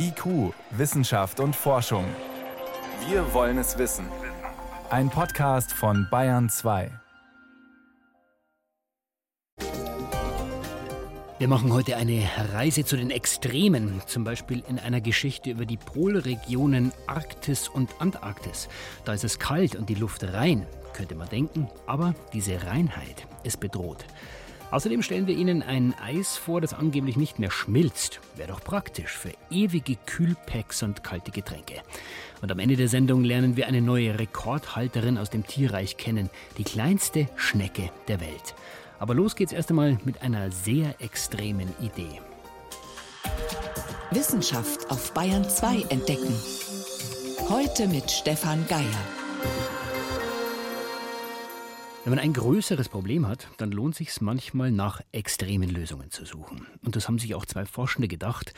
IQ, Wissenschaft und Forschung. Wir wollen es wissen. Ein Podcast von Bayern 2. Wir machen heute eine Reise zu den Extremen, zum Beispiel in einer Geschichte über die Polregionen Arktis und Antarktis. Da ist es kalt und die Luft rein, könnte man denken, aber diese Reinheit ist bedroht. Außerdem stellen wir Ihnen ein Eis vor, das angeblich nicht mehr schmilzt. Wäre doch praktisch für ewige Kühlpacks und kalte Getränke. Und am Ende der Sendung lernen wir eine neue Rekordhalterin aus dem Tierreich kennen, die kleinste Schnecke der Welt. Aber los geht's erst einmal mit einer sehr extremen Idee. Wissenschaft auf Bayern 2 entdecken. Heute mit Stefan Geier. Wenn man ein größeres Problem hat, dann lohnt es sich manchmal nach extremen Lösungen zu suchen. Und das haben sich auch zwei Forschende gedacht.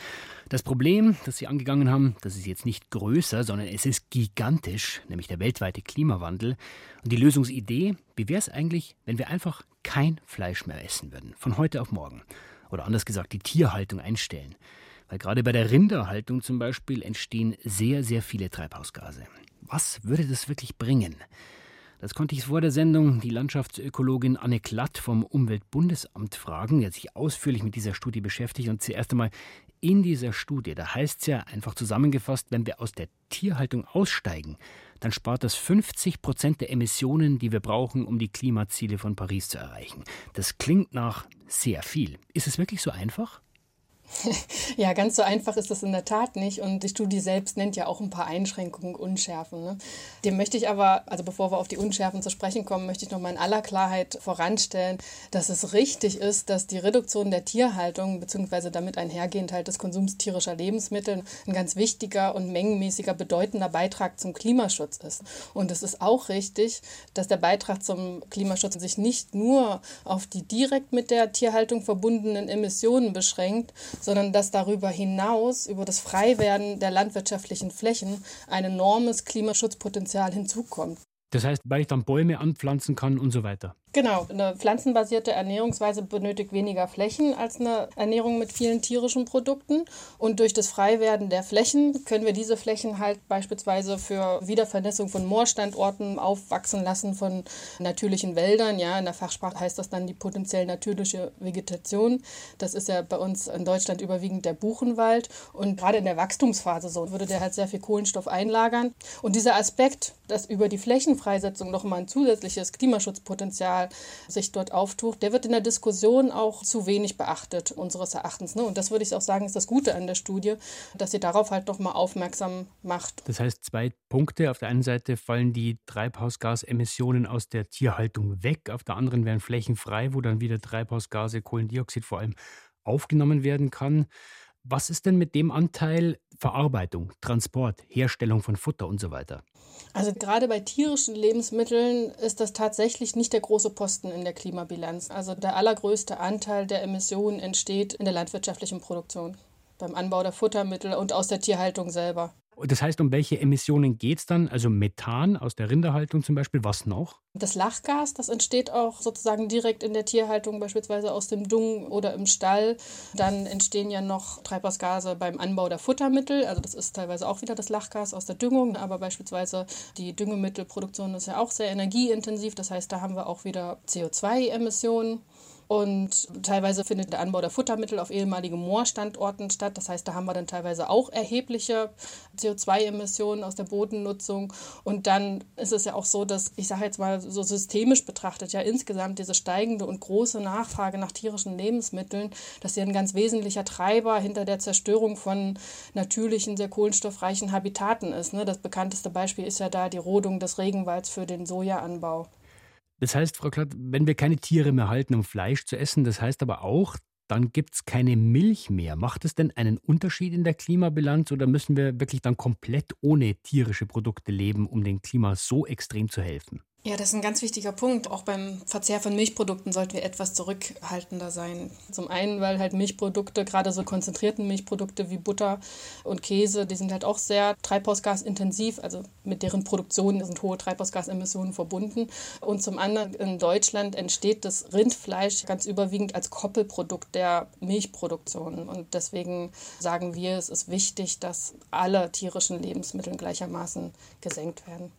Das Problem, das sie angegangen haben, das ist jetzt nicht größer, sondern es ist gigantisch, nämlich der weltweite Klimawandel. Und die Lösungsidee, wie wäre es eigentlich, wenn wir einfach kein Fleisch mehr essen würden, von heute auf morgen? Oder anders gesagt, die Tierhaltung einstellen. Weil gerade bei der Rinderhaltung zum Beispiel entstehen sehr, sehr viele Treibhausgase. Was würde das wirklich bringen? Das konnte ich vor der Sendung die Landschaftsökologin Anne Klatt vom Umweltbundesamt fragen. Die hat sich ausführlich mit dieser Studie beschäftigt und zuerst einmal in dieser Studie, da heißt es ja einfach zusammengefasst, wenn wir aus der Tierhaltung aussteigen, dann spart das 50 Prozent der Emissionen, die wir brauchen, um die Klimaziele von Paris zu erreichen. Das klingt nach sehr viel. Ist es wirklich so einfach? Ja, ganz so einfach ist das in der Tat nicht. Und die Studie selbst nennt ja auch ein paar Einschränkungen, Unschärfen. Ne? Dem möchte ich aber, also bevor wir auf die Unschärfen zu sprechen kommen, möchte ich noch mal in aller Klarheit voranstellen, dass es richtig ist, dass die Reduktion der Tierhaltung bzw. damit einhergehend halt des Konsums tierischer Lebensmittel ein ganz wichtiger und mengenmäßiger bedeutender Beitrag zum Klimaschutz ist. Und es ist auch richtig, dass der Beitrag zum Klimaschutz sich nicht nur auf die direkt mit der Tierhaltung verbundenen Emissionen beschränkt, sondern dass darüber hinaus, über das Freiwerden der landwirtschaftlichen Flächen, ein enormes Klimaschutzpotenzial hinzukommt. Das heißt, weil ich dann Bäume anpflanzen kann und so weiter. Genau, eine pflanzenbasierte Ernährungsweise benötigt weniger Flächen als eine Ernährung mit vielen tierischen Produkten. Und durch das Freiwerden der Flächen können wir diese Flächen halt beispielsweise für Wiedervernässung von Moorstandorten aufwachsen lassen von natürlichen Wäldern. Ja, in der Fachsprache heißt das dann die potenziell natürliche Vegetation. Das ist ja bei uns in Deutschland überwiegend der Buchenwald. Und gerade in der Wachstumsphase so würde der halt sehr viel Kohlenstoff einlagern. Und dieser Aspekt, dass über die Flächenfreisetzung nochmal ein zusätzliches Klimaschutzpotenzial Potenzial sich dort auftut, der wird in der Diskussion auch zu wenig beachtet, unseres Erachtens. Ne? Und das würde ich auch sagen, ist das Gute an der Studie, dass sie darauf halt nochmal aufmerksam macht. Das heißt, zwei Punkte. Auf der einen Seite fallen die Treibhausgasemissionen aus der Tierhaltung weg, auf der anderen werden Flächen frei, wo dann wieder Treibhausgase, Kohlendioxid vor allem aufgenommen werden kann. Was ist denn mit dem Anteil Verarbeitung, Transport, Herstellung von Futter und so weiter? Also gerade bei tierischen Lebensmitteln ist das tatsächlich nicht der große Posten in der Klimabilanz. Also der allergrößte Anteil der Emissionen entsteht in der landwirtschaftlichen Produktion, beim Anbau der Futtermittel und aus der Tierhaltung selber. Das heißt, um welche Emissionen geht es dann? Also Methan aus der Rinderhaltung zum Beispiel, was noch? Das Lachgas, das entsteht auch sozusagen direkt in der Tierhaltung, beispielsweise aus dem Dung oder im Stall. Dann entstehen ja noch Treibhausgase beim Anbau der Futtermittel. Also das ist teilweise auch wieder das Lachgas aus der Düngung. Aber beispielsweise die Düngemittelproduktion ist ja auch sehr energieintensiv. Das heißt, da haben wir auch wieder CO2-Emissionen. Und teilweise findet der Anbau der Futtermittel auf ehemaligen Moorstandorten statt. Das heißt, da haben wir dann teilweise auch erhebliche CO2-Emissionen aus der Bodennutzung. Und dann ist es ja auch so, dass, ich sage jetzt mal so systemisch betrachtet, ja insgesamt diese steigende und große Nachfrage nach tierischen Lebensmitteln, dass sie ein ganz wesentlicher Treiber hinter der Zerstörung von natürlichen, sehr kohlenstoffreichen Habitaten ist. Ne? Das bekannteste Beispiel ist ja da die Rodung des Regenwalds für den Sojaanbau. Das heißt, Frau Klatt, wenn wir keine Tiere mehr halten, um Fleisch zu essen, das heißt aber auch, dann gibt es keine Milch mehr. Macht es denn einen Unterschied in der Klimabilanz oder müssen wir wirklich dann komplett ohne tierische Produkte leben, um dem Klima so extrem zu helfen? Ja, das ist ein ganz wichtiger Punkt. Auch beim Verzehr von Milchprodukten sollten wir etwas zurückhaltender sein. Zum einen, weil halt Milchprodukte, gerade so konzentrierten Milchprodukte wie Butter und Käse, die sind halt auch sehr treibhausgasintensiv. Also mit deren Produktion sind hohe Treibhausgasemissionen verbunden. Und zum anderen, in Deutschland entsteht das Rindfleisch ganz überwiegend als Koppelprodukt der Milchproduktion. Und deswegen sagen wir, es ist wichtig, dass alle tierischen Lebensmittel gleichermaßen gesenkt werden.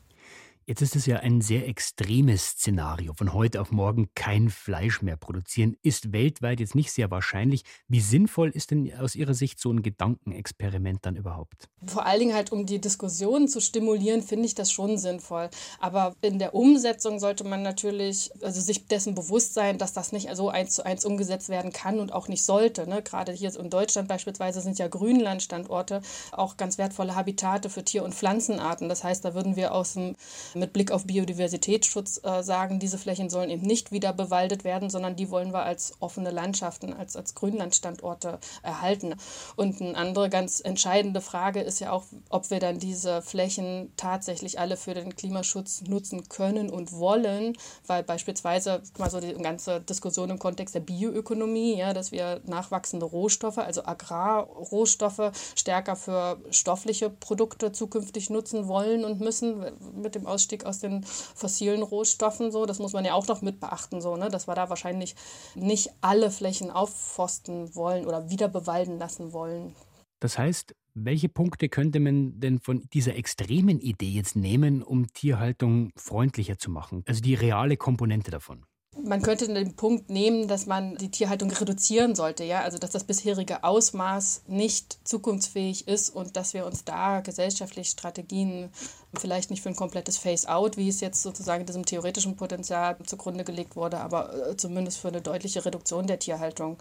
Jetzt ist es ja ein sehr extremes Szenario. Von heute auf morgen kein Fleisch mehr produzieren ist weltweit jetzt nicht sehr wahrscheinlich. Wie sinnvoll ist denn aus Ihrer Sicht so ein Gedankenexperiment dann überhaupt? Vor allen Dingen halt, um die Diskussion zu stimulieren, finde ich das schon sinnvoll. Aber in der Umsetzung sollte man natürlich also sich dessen bewusst sein, dass das nicht so eins zu eins umgesetzt werden kann und auch nicht sollte. Ne? Gerade hier in Deutschland beispielsweise sind ja Grünlandstandorte auch ganz wertvolle Habitate für Tier- und Pflanzenarten. Das heißt, da würden wir aus dem mit Blick auf Biodiversitätsschutz äh, sagen, diese Flächen sollen eben nicht wieder bewaldet werden, sondern die wollen wir als offene Landschaften, als, als Grünlandstandorte erhalten. Und eine andere ganz entscheidende Frage ist ja auch, ob wir dann diese Flächen tatsächlich alle für den Klimaschutz nutzen können und wollen, weil beispielsweise mal so die ganze Diskussion im Kontext der Bioökonomie, ja, dass wir nachwachsende Rohstoffe, also Agrarrohstoffe, stärker für stoffliche Produkte zukünftig nutzen wollen und müssen mit dem Aus Ausstieg aus den fossilen Rohstoffen. So, das muss man ja auch noch mit beachten, so, ne? dass wir da wahrscheinlich nicht alle Flächen aufforsten wollen oder wieder bewalden lassen wollen. Das heißt, welche Punkte könnte man denn von dieser extremen Idee jetzt nehmen, um Tierhaltung freundlicher zu machen? Also die reale Komponente davon. Man könnte den Punkt nehmen, dass man die Tierhaltung reduzieren sollte, ja, also dass das bisherige Ausmaß nicht zukunftsfähig ist und dass wir uns da gesellschaftlich Strategien vielleicht nicht für ein komplettes Face-out, wie es jetzt sozusagen diesem theoretischen Potenzial zugrunde gelegt wurde, aber äh, zumindest für eine deutliche Reduktion der Tierhaltung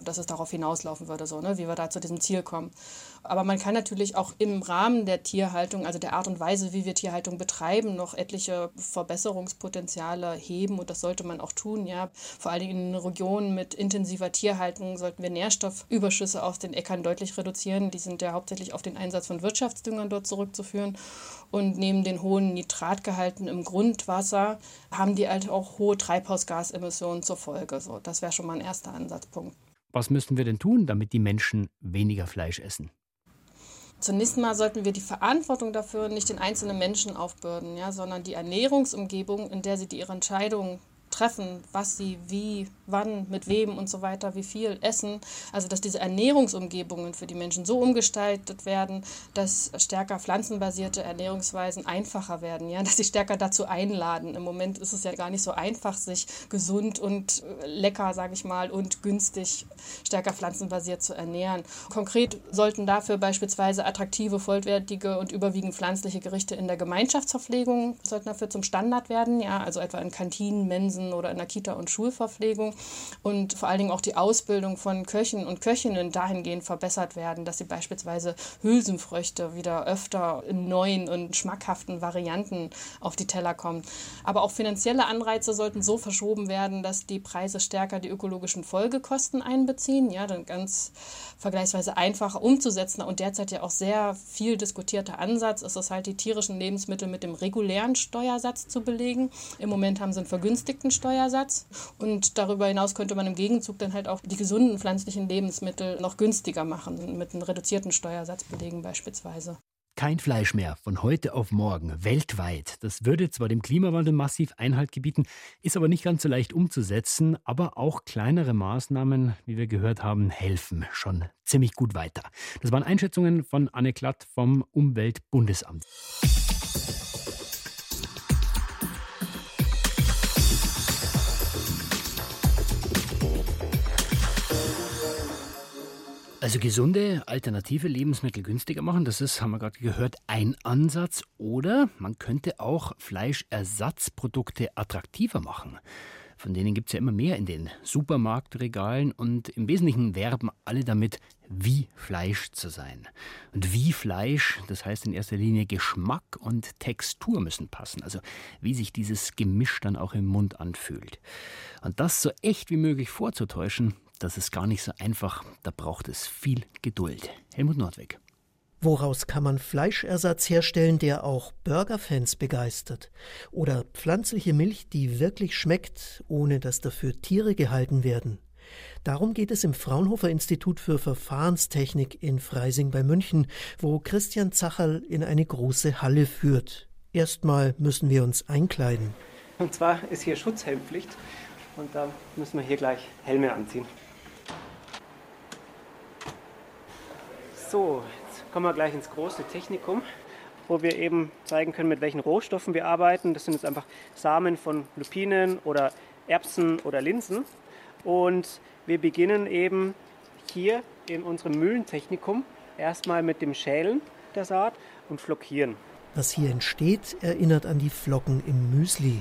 dass es darauf hinauslaufen würde, so, ne, wie wir da zu diesem Ziel kommen. Aber man kann natürlich auch im Rahmen der Tierhaltung, also der Art und Weise, wie wir Tierhaltung betreiben, noch etliche Verbesserungspotenziale heben und das sollte man auch tun. Ja. Vor allen Dingen in Regionen mit intensiver Tierhaltung sollten wir Nährstoffüberschüsse aus den Äckern deutlich reduzieren. Die sind ja hauptsächlich auf den Einsatz von Wirtschaftsdüngern dort zurückzuführen. Und neben den hohen Nitratgehalten im Grundwasser haben die halt auch hohe Treibhausgasemissionen zur Folge. So, das wäre schon mal ein erster Ansatzpunkt. Was müssten wir denn tun, damit die Menschen weniger Fleisch essen? Zunächst mal sollten wir die Verantwortung dafür nicht den einzelnen Menschen aufbürden, ja, sondern die Ernährungsumgebung, in der sie die ihre Entscheidungen treffen, was sie wie, wann, mit wem und so weiter, wie viel essen. Also dass diese Ernährungsumgebungen für die Menschen so umgestaltet werden, dass stärker pflanzenbasierte Ernährungsweisen einfacher werden, ja, dass sie stärker dazu einladen. Im Moment ist es ja gar nicht so einfach, sich gesund und äh, lecker, sage ich mal, und günstig stärker pflanzenbasiert zu ernähren. Konkret sollten dafür beispielsweise attraktive, vollwertige und überwiegend pflanzliche Gerichte in der Gemeinschaftsverpflegung sollten dafür zum Standard werden, ja, also etwa in Kantinen, Mensen, Kindergärten oder in der Kita- und Schulverpflegung und vor allen Dingen auch die Ausbildung von Köchen und Köchinnen dahingehend verbessert werden, dass sie beispielsweise Hülsenfrüchte wieder öfter in neuen und schmackhaften Varianten auf die Teller kommen. Aber auch finanzielle Anreize sollten so verschoben werden, dass die Preise stärker die ökologischen Folgekosten einbeziehen. Ja, dann ganz vergleichsweise einfacher umzusetzen und derzeit ja auch sehr viel diskutierter Ansatz ist es halt, die tierischen Lebensmittel mit dem regulären Steuersatz zu belegen. Im Moment haben sie einen vergünstigten Steuersatz und darüber hinaus könnte man im Gegenzug dann halt auch die gesunden pflanzlichen Lebensmittel noch günstiger machen, mit einem reduzierten Steuersatz belegen beispielsweise. Kein Fleisch mehr von heute auf morgen weltweit. Das würde zwar dem Klimawandel massiv Einhalt gebieten, ist aber nicht ganz so leicht umzusetzen. Aber auch kleinere Maßnahmen, wie wir gehört haben, helfen schon ziemlich gut weiter. Das waren Einschätzungen von Anne Klatt vom Umweltbundesamt. Also gesunde, alternative Lebensmittel günstiger machen, das ist, haben wir gerade gehört, ein Ansatz. Oder man könnte auch Fleischersatzprodukte attraktiver machen. Von denen gibt es ja immer mehr in den Supermarktregalen und im Wesentlichen werben alle damit, wie Fleisch zu sein. Und wie Fleisch, das heißt in erster Linie Geschmack und Textur müssen passen, also wie sich dieses Gemisch dann auch im Mund anfühlt. Und das so echt wie möglich vorzutäuschen, das ist gar nicht so einfach. Da braucht es viel Geduld. Helmut Nordweg. Woraus kann man Fleischersatz herstellen, der auch Burgerfans begeistert? Oder pflanzliche Milch, die wirklich schmeckt, ohne dass dafür Tiere gehalten werden? Darum geht es im Fraunhofer Institut für Verfahrenstechnik in Freising bei München, wo Christian Zacherl in eine große Halle führt. Erstmal müssen wir uns einkleiden. Und zwar ist hier Schutzhelmpflicht und da müssen wir hier gleich Helme anziehen. So, jetzt kommen wir gleich ins große Technikum, wo wir eben zeigen können, mit welchen Rohstoffen wir arbeiten. Das sind jetzt einfach Samen von Lupinen oder Erbsen oder Linsen. Und wir beginnen eben hier in unserem Mühlentechnikum erstmal mit dem Schälen der Saat und Flockieren. Was hier entsteht, erinnert an die Flocken im Müsli.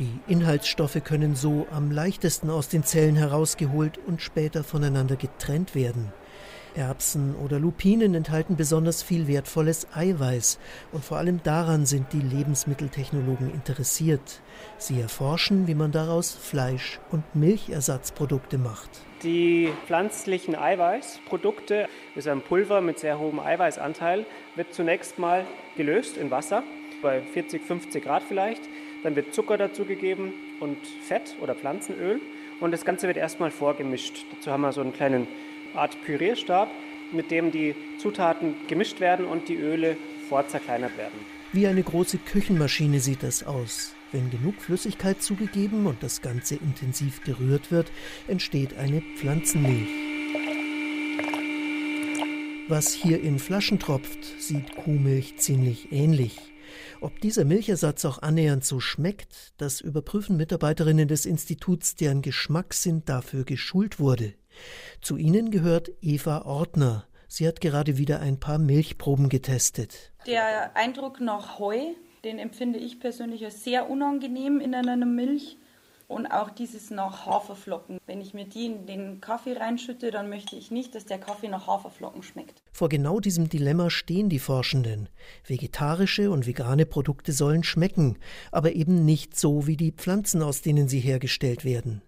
Die Inhaltsstoffe können so am leichtesten aus den Zellen herausgeholt und später voneinander getrennt werden. Erbsen oder Lupinen enthalten besonders viel wertvolles Eiweiß und vor allem daran sind die Lebensmitteltechnologen interessiert. Sie erforschen, wie man daraus Fleisch- und Milchersatzprodukte macht. Die pflanzlichen Eiweißprodukte ist ein Pulver mit sehr hohem Eiweißanteil, wird zunächst mal gelöst in Wasser, bei 40, 50 Grad vielleicht. Dann wird Zucker dazugegeben und Fett oder Pflanzenöl. Und das Ganze wird erstmal vorgemischt. Dazu haben wir so einen kleinen Art Pürierstab, mit dem die Zutaten gemischt werden und die Öle vorzerkleinert werden. Wie eine große Küchenmaschine sieht das aus. Wenn genug Flüssigkeit zugegeben und das Ganze intensiv gerührt wird, entsteht eine Pflanzenmilch. Was hier in Flaschen tropft, sieht Kuhmilch ziemlich ähnlich. Ob dieser Milchersatz auch annähernd so schmeckt, das überprüfen Mitarbeiterinnen des Instituts, deren Geschmackssinn dafür geschult wurde. Zu ihnen gehört Eva Ortner. Sie hat gerade wieder ein paar Milchproben getestet. Der Eindruck nach Heu, den empfinde ich persönlich als sehr unangenehm in einer Milch. Und auch dieses nach Haferflocken. Wenn ich mir die in den Kaffee reinschütte, dann möchte ich nicht, dass der Kaffee nach Haferflocken schmeckt. Vor genau diesem Dilemma stehen die Forschenden. Vegetarische und vegane Produkte sollen schmecken, aber eben nicht so wie die Pflanzen, aus denen sie hergestellt werden.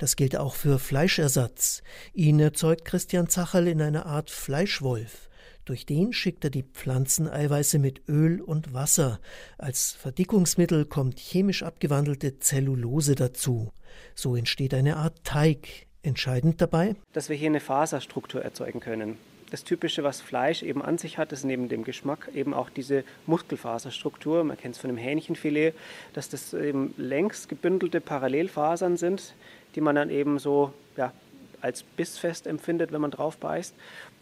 Das gilt auch für Fleischersatz. Ihn erzeugt Christian Zacherl in einer Art Fleischwolf. Durch den schickt er die Pflanzeneiweiße mit Öl und Wasser. Als Verdickungsmittel kommt chemisch abgewandelte Zellulose dazu. So entsteht eine Art Teig. Entscheidend dabei, dass wir hier eine Faserstruktur erzeugen können. Das Typische, was Fleisch eben an sich hat, ist neben dem Geschmack eben auch diese Muskelfaserstruktur. Man kennt es von dem Hähnchenfilet, dass das eben längs gebündelte Parallelfasern sind, die man dann eben so ja, als bissfest empfindet, wenn man drauf beißt.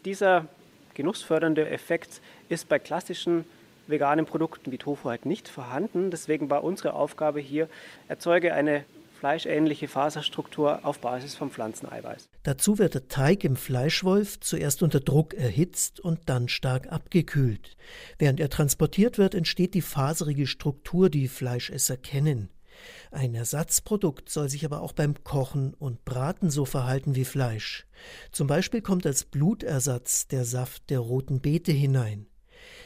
Dieser genussfördernde Effekt ist bei klassischen veganen Produkten wie Tofu halt nicht vorhanden. Deswegen war unsere Aufgabe hier, erzeuge eine fleischähnliche Faserstruktur auf Basis von Pflanzeneiweiß. Dazu wird der Teig im Fleischwolf zuerst unter Druck erhitzt und dann stark abgekühlt. Während er transportiert wird, entsteht die faserige Struktur, die Fleischesser kennen. Ein Ersatzprodukt soll sich aber auch beim Kochen und Braten so verhalten wie Fleisch. Zum Beispiel kommt als Blutersatz der Saft der roten Beete hinein.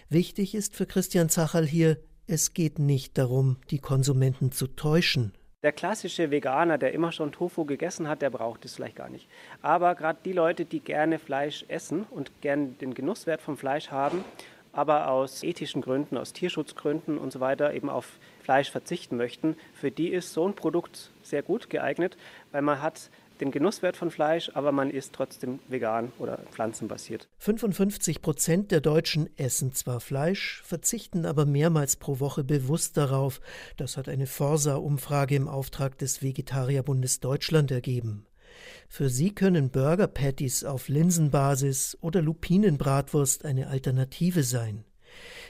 Wichtig ist für Christian Zacherl hier, es geht nicht darum, die Konsumenten zu täuschen. Der klassische Veganer, der immer schon Tofu gegessen hat, der braucht es vielleicht gar nicht. Aber gerade die Leute, die gerne Fleisch essen und gerne den Genusswert vom Fleisch haben, aber aus ethischen Gründen, aus Tierschutzgründen und so weiter eben auf Fleisch verzichten möchten, für die ist so ein Produkt sehr gut geeignet, weil man hat den Genusswert von Fleisch, aber man ist trotzdem vegan oder pflanzenbasiert. 55 Prozent der Deutschen essen zwar Fleisch, verzichten aber mehrmals pro Woche bewusst darauf. Das hat eine Forsa-Umfrage im Auftrag des Vegetarierbundes Deutschland ergeben. Für sie können Burger Patties auf Linsenbasis oder Lupinenbratwurst eine Alternative sein.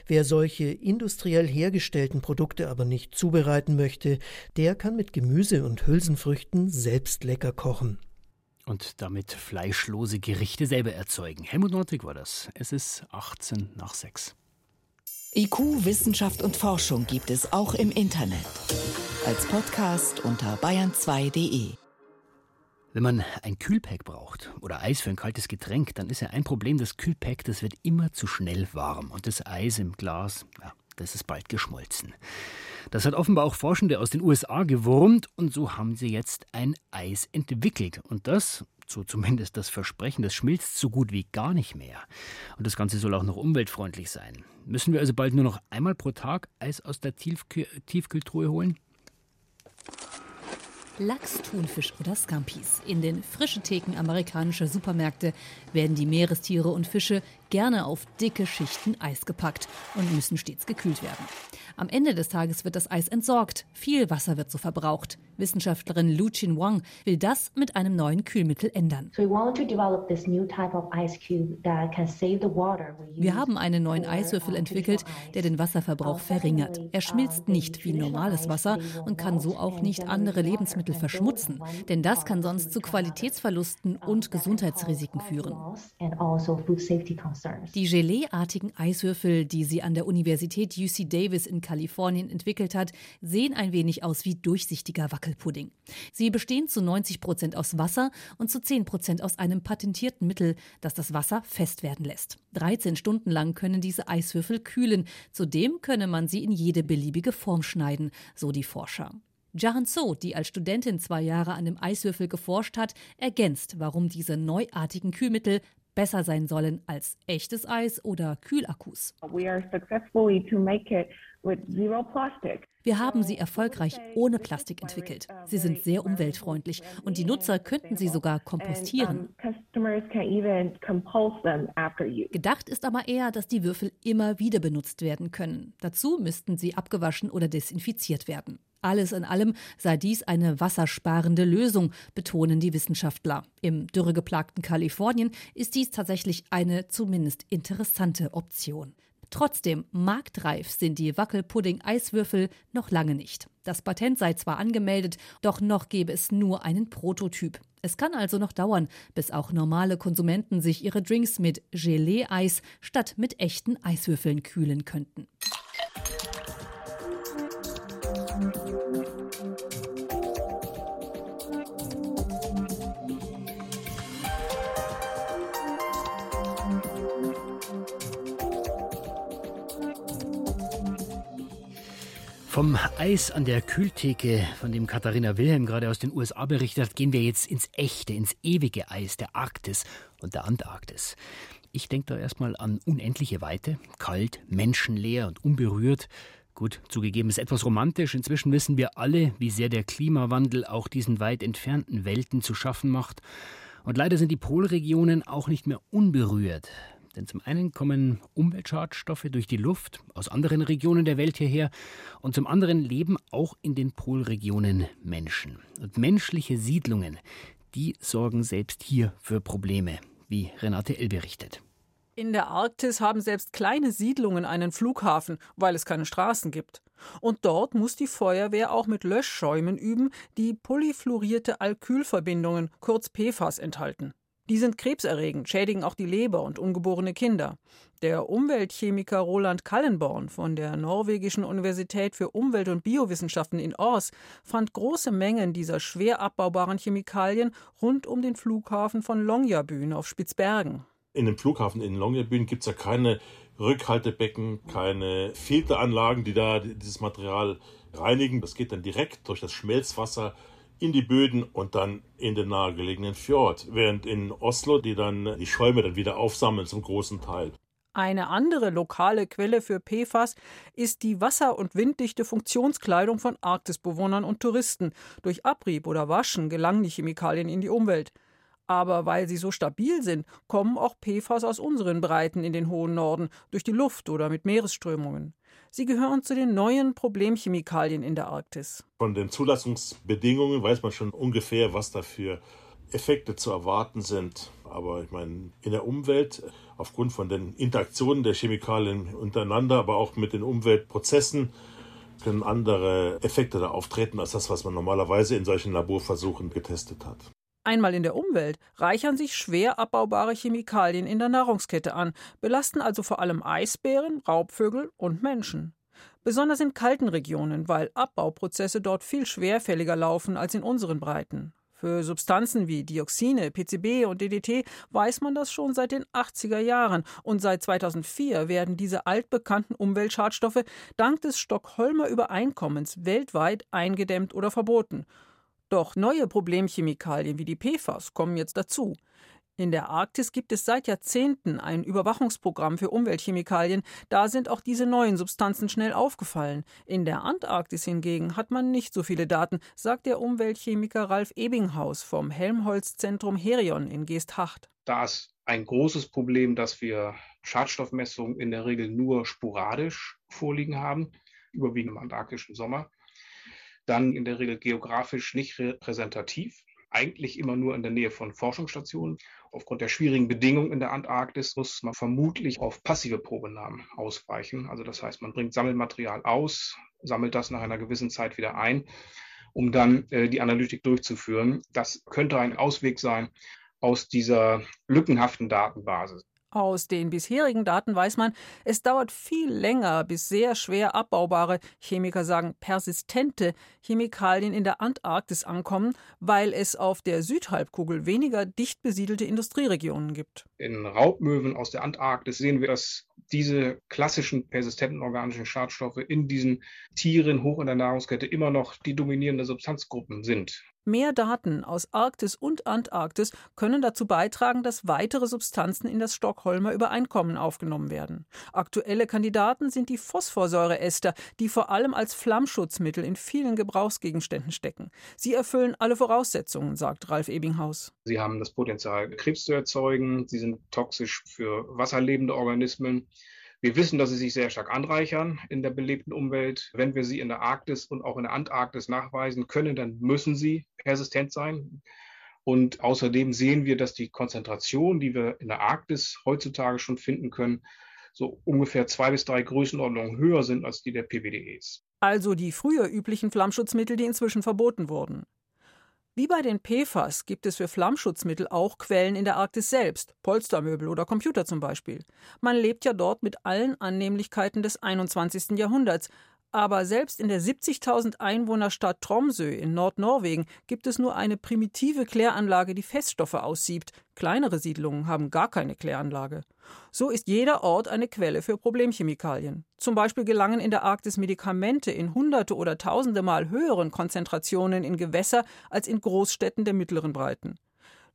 Wer solche industriell hergestellten Produkte aber nicht zubereiten möchte, der kann mit Gemüse und Hülsenfrüchten selbst lecker kochen. Und damit fleischlose Gerichte selber erzeugen. Helmut Nordwig war das. Es ist 18 nach 6. IQ, Wissenschaft und Forschung gibt es auch im Internet. Als Podcast unter bayern2.de. Wenn man ein Kühlpack braucht oder Eis für ein kaltes Getränk, dann ist ja ein Problem, das Kühlpack, das wird immer zu schnell warm und das Eis im Glas, ja, das ist bald geschmolzen. Das hat offenbar auch Forschende aus den USA gewurmt und so haben sie jetzt ein Eis entwickelt. Und das, So zumindest das Versprechen, das schmilzt so gut wie gar nicht mehr. Und das Ganze soll auch noch umweltfreundlich sein. Müssen wir also bald nur noch einmal pro Tag Eis aus der Tiefkühl Tiefkühltruhe holen? Lachs, Thunfisch oder Scampis. In den frischen Theken amerikanischer Supermärkte werden die Meerestiere und Fische gerne auf dicke Schichten Eis gepackt und müssen stets gekühlt werden. Am Ende des Tages wird das Eis entsorgt. Viel Wasser wird so verbraucht. Wissenschaftlerin Lu Chin Wang will das mit einem neuen Kühlmittel ändern. Wir haben einen neuen Eiswürfel entwickelt, der den Wasserverbrauch verringert. Er schmilzt nicht wie normales Wasser und kann so auch nicht andere Lebensmittel verschmutzen. Denn das kann sonst zu Qualitätsverlusten und Gesundheitsrisiken führen. Also die Geleeartigen Eiswürfel, die sie an der Universität UC Davis in Kalifornien entwickelt hat, sehen ein wenig aus wie durchsichtiger Wackelpudding. Sie bestehen zu 90 Prozent aus Wasser und zu 10 Prozent aus einem patentierten Mittel, das das Wasser fest werden lässt. 13 Stunden lang können diese Eiswürfel kühlen. Zudem könne man sie in jede beliebige Form schneiden, so die Forscher. Jahan So, die als Studentin zwei Jahre an dem Eiswürfel geforscht hat, ergänzt, warum diese neuartigen Kühlmittel besser sein sollen als echtes Eis oder Kühlakkus. Wir haben sie erfolgreich ohne Plastik entwickelt. Sie sind sehr umweltfreundlich und die Nutzer könnten sie sogar kompostieren. Gedacht ist aber eher, dass die Würfel immer wieder benutzt werden können. Dazu müssten sie abgewaschen oder desinfiziert werden. Alles in allem sei dies eine wassersparende Lösung, betonen die Wissenschaftler. Im dürregeplagten Kalifornien ist dies tatsächlich eine zumindest interessante Option. Trotzdem marktreif sind die Wackelpudding-Eiswürfel noch lange nicht. Das Patent sei zwar angemeldet, doch noch gäbe es nur einen Prototyp. Es kann also noch dauern, bis auch normale Konsumenten sich ihre Drinks mit Gelee-Eis statt mit echten Eiswürfeln kühlen könnten. Vom Eis an der Kühltheke, von dem Katharina Wilhelm gerade aus den USA berichtet hat, gehen wir jetzt ins echte, ins ewige Eis der Arktis und der Antarktis. Ich denke da erstmal an unendliche Weite, kalt, menschenleer und unberührt. Gut, zugegeben ist etwas romantisch. Inzwischen wissen wir alle, wie sehr der Klimawandel auch diesen weit entfernten Welten zu schaffen macht. Und leider sind die Polregionen auch nicht mehr unberührt. Denn zum einen kommen Umweltschadstoffe durch die Luft aus anderen Regionen der Welt hierher und zum anderen leben auch in den Polregionen Menschen. Und menschliche Siedlungen, die sorgen selbst hier für Probleme, wie Renate L. berichtet. In der Arktis haben selbst kleine Siedlungen einen Flughafen, weil es keine Straßen gibt. Und dort muss die Feuerwehr auch mit Löschschäumen üben, die polyfluorierte Alkylverbindungen, kurz PFAS, enthalten. Die sind krebserregend, schädigen auch die Leber und ungeborene Kinder. Der Umweltchemiker Roland Kallenborn von der norwegischen Universität für Umwelt- und Biowissenschaften in Ors fand große Mengen dieser schwer abbaubaren Chemikalien rund um den Flughafen von Longyearbyen auf Spitzbergen. In dem Flughafen in Longyearbyen gibt es ja keine Rückhaltebecken, keine Filteranlagen, die da dieses Material reinigen. Das geht dann direkt durch das Schmelzwasser in die Böden und dann in den nahegelegenen Fjord, während in Oslo die dann die Schäume dann wieder aufsammeln zum großen Teil. Eine andere lokale Quelle für PFAS ist die wasser- und winddichte Funktionskleidung von Arktisbewohnern und Touristen. Durch Abrieb oder Waschen gelangen die Chemikalien in die Umwelt. Aber weil sie so stabil sind, kommen auch PFAS aus unseren Breiten in den hohen Norden, durch die Luft oder mit Meeresströmungen. Sie gehören zu den neuen Problemchemikalien in der Arktis. Von den Zulassungsbedingungen weiß man schon ungefähr, was da für Effekte zu erwarten sind. Aber ich meine, in der Umwelt, aufgrund von den Interaktionen der Chemikalien untereinander, aber auch mit den Umweltprozessen, können andere Effekte da auftreten als das, was man normalerweise in solchen Laborversuchen getestet hat. Einmal in der Umwelt reichern sich schwer abbaubare Chemikalien in der Nahrungskette an, belasten also vor allem Eisbären, Raubvögel und Menschen. Besonders in kalten Regionen, weil Abbauprozesse dort viel schwerfälliger laufen als in unseren Breiten. Für Substanzen wie Dioxine, PCB und DDT weiß man das schon seit den 80er Jahren und seit 2004 werden diese altbekannten Umweltschadstoffe dank des Stockholmer Übereinkommens weltweit eingedämmt oder verboten. Doch neue Problemchemikalien wie die PFAS kommen jetzt dazu. In der Arktis gibt es seit Jahrzehnten ein Überwachungsprogramm für Umweltchemikalien. Da sind auch diese neuen Substanzen schnell aufgefallen. In der Antarktis hingegen hat man nicht so viele Daten, sagt der Umweltchemiker Ralf Ebinghaus vom Helmholtz-Zentrum Herion in Geesthacht. Da ist ein großes Problem, dass wir Schadstoffmessungen in der Regel nur sporadisch vorliegen haben, überwiegend im antarktischen Sommer. Dann in der Regel geografisch nicht repräsentativ eigentlich immer nur in der Nähe von Forschungsstationen. Aufgrund der schwierigen Bedingungen in der Antarktis muss man vermutlich auf passive Probenahmen ausweichen. Also das heißt, man bringt Sammelmaterial aus, sammelt das nach einer gewissen Zeit wieder ein, um dann äh, die Analytik durchzuführen. Das könnte ein Ausweg sein aus dieser lückenhaften Datenbasis. Aus den bisherigen Daten weiß man, es dauert viel länger, bis sehr schwer abbaubare, Chemiker sagen persistente Chemikalien in der Antarktis ankommen, weil es auf der Südhalbkugel weniger dicht besiedelte Industrieregionen gibt. In Raubmöwen aus der Antarktis sehen wir, dass diese klassischen persistenten organischen Schadstoffe in diesen Tieren hoch in der Nahrungskette immer noch die dominierende Substanzgruppen sind. Mehr Daten aus Arktis und Antarktis können dazu beitragen, dass weitere Substanzen in das Stockholmer Übereinkommen aufgenommen werden. Aktuelle Kandidaten sind die Phosphorsäureester, die vor allem als Flammschutzmittel in vielen Gebrauchsgegenständen stecken. Sie erfüllen alle Voraussetzungen, sagt Ralf Ebinghaus. Sie haben das Potenzial, Krebs zu erzeugen. Sie sind toxisch für wasserlebende Organismen. Wir wissen, dass sie sich sehr stark anreichern in der belebten Umwelt. Wenn wir sie in der Arktis und auch in der Antarktis nachweisen können, dann müssen sie persistent sein. Und außerdem sehen wir, dass die Konzentration, die wir in der Arktis heutzutage schon finden können, so ungefähr zwei bis drei Größenordnungen höher sind als die der PWDEs. Also die früher üblichen Flammschutzmittel, die inzwischen verboten wurden. Wie bei den PFAS gibt es für Flammschutzmittel auch Quellen in der Arktis selbst, Polstermöbel oder Computer zum Beispiel. Man lebt ja dort mit allen Annehmlichkeiten des 21. Jahrhunderts, aber selbst in der 70.000 Einwohnerstadt Tromsø in Nordnorwegen gibt es nur eine primitive Kläranlage, die Feststoffe aussiebt. Kleinere Siedlungen haben gar keine Kläranlage. So ist jeder Ort eine Quelle für Problemchemikalien. Zum Beispiel gelangen in der Arktis Medikamente in hunderte oder tausende Mal höheren Konzentrationen in Gewässer als in Großstädten der mittleren Breiten.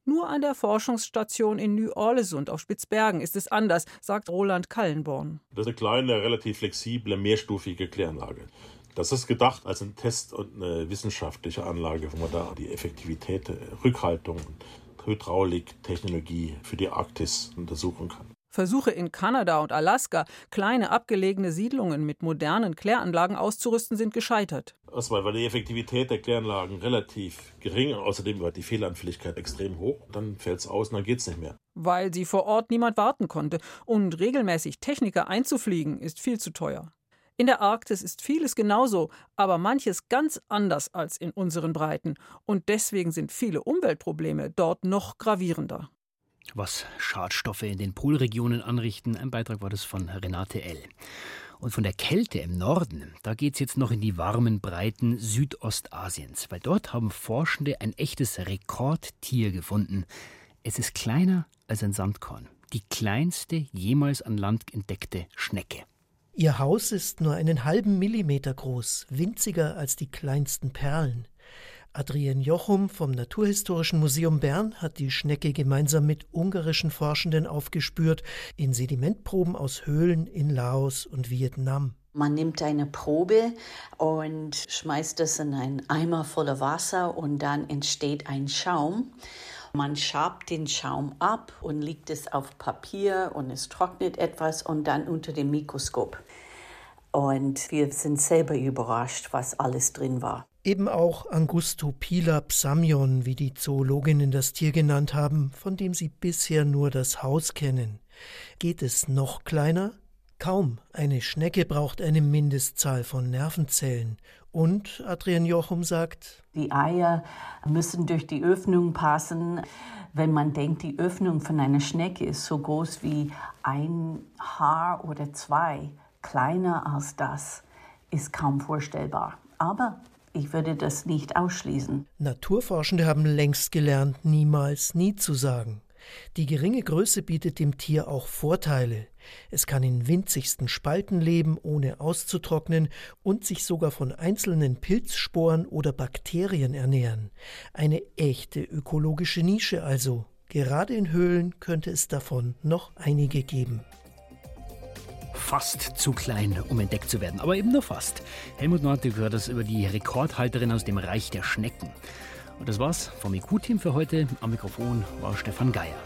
Nur an der Forschungsstation in Ny-Orlesund auf Spitzbergen ist es anders, sagt Roland Kallenborn. Das ist eine kleine, relativ flexible, mehrstufige Kläranlage. Das ist gedacht als ein Test und eine wissenschaftliche Anlage, wo man da die Effektivität, Rückhaltung, Hydraulik, Technologie für die Arktis untersuchen kann. Versuche in Kanada und Alaska, kleine abgelegene Siedlungen mit modernen Kläranlagen auszurüsten, sind gescheitert. Erstmal war die Effektivität der Kläranlagen relativ gering, außerdem war die Fehlanfälligkeit extrem hoch. Dann fällt es aus und dann geht es nicht mehr. Weil sie vor Ort niemand warten konnte und regelmäßig Techniker einzufliegen ist viel zu teuer. In der Arktis ist vieles genauso, aber manches ganz anders als in unseren Breiten. Und deswegen sind viele Umweltprobleme dort noch gravierender was Schadstoffe in den Polregionen anrichten. Ein Beitrag war das von Renate L. Und von der Kälte im Norden, da geht es jetzt noch in die warmen Breiten Südostasiens, weil dort haben Forschende ein echtes Rekordtier gefunden. Es ist kleiner als ein Sandkorn, die kleinste jemals an Land entdeckte Schnecke. Ihr Haus ist nur einen halben Millimeter groß, winziger als die kleinsten Perlen. Adrien Jochum vom Naturhistorischen Museum Bern hat die Schnecke gemeinsam mit ungarischen Forschenden aufgespürt in Sedimentproben aus Höhlen in Laos und Vietnam. Man nimmt eine Probe und schmeißt es in einen Eimer voller Wasser und dann entsteht ein Schaum. Man schabt den Schaum ab und legt es auf Papier und es trocknet etwas und dann unter dem Mikroskop. Und wir sind selber überrascht, was alles drin war. Eben auch Angusto Pila Psamion, wie die Zoologinnen das Tier genannt haben, von dem sie bisher nur das Haus kennen. Geht es noch kleiner? Kaum. Eine Schnecke braucht eine Mindestzahl von Nervenzellen. Und, Adrian Jochum sagt, die Eier müssen durch die Öffnung passen. Wenn man denkt, die Öffnung von einer Schnecke ist so groß wie ein Haar oder zwei, kleiner als das, ist kaum vorstellbar. Aber ich würde das nicht ausschließen. Naturforschende haben längst gelernt, niemals nie zu sagen. Die geringe Größe bietet dem Tier auch Vorteile. Es kann in winzigsten Spalten leben, ohne auszutrocknen und sich sogar von einzelnen Pilzsporen oder Bakterien ernähren. Eine echte ökologische Nische also. Gerade in Höhlen könnte es davon noch einige geben fast zu klein, um entdeckt zu werden, aber eben nur fast. Helmut Nortig hört das über die Rekordhalterin aus dem Reich der Schnecken. Und das war's vom IQ-Team für heute. Am Mikrofon war Stefan Geier.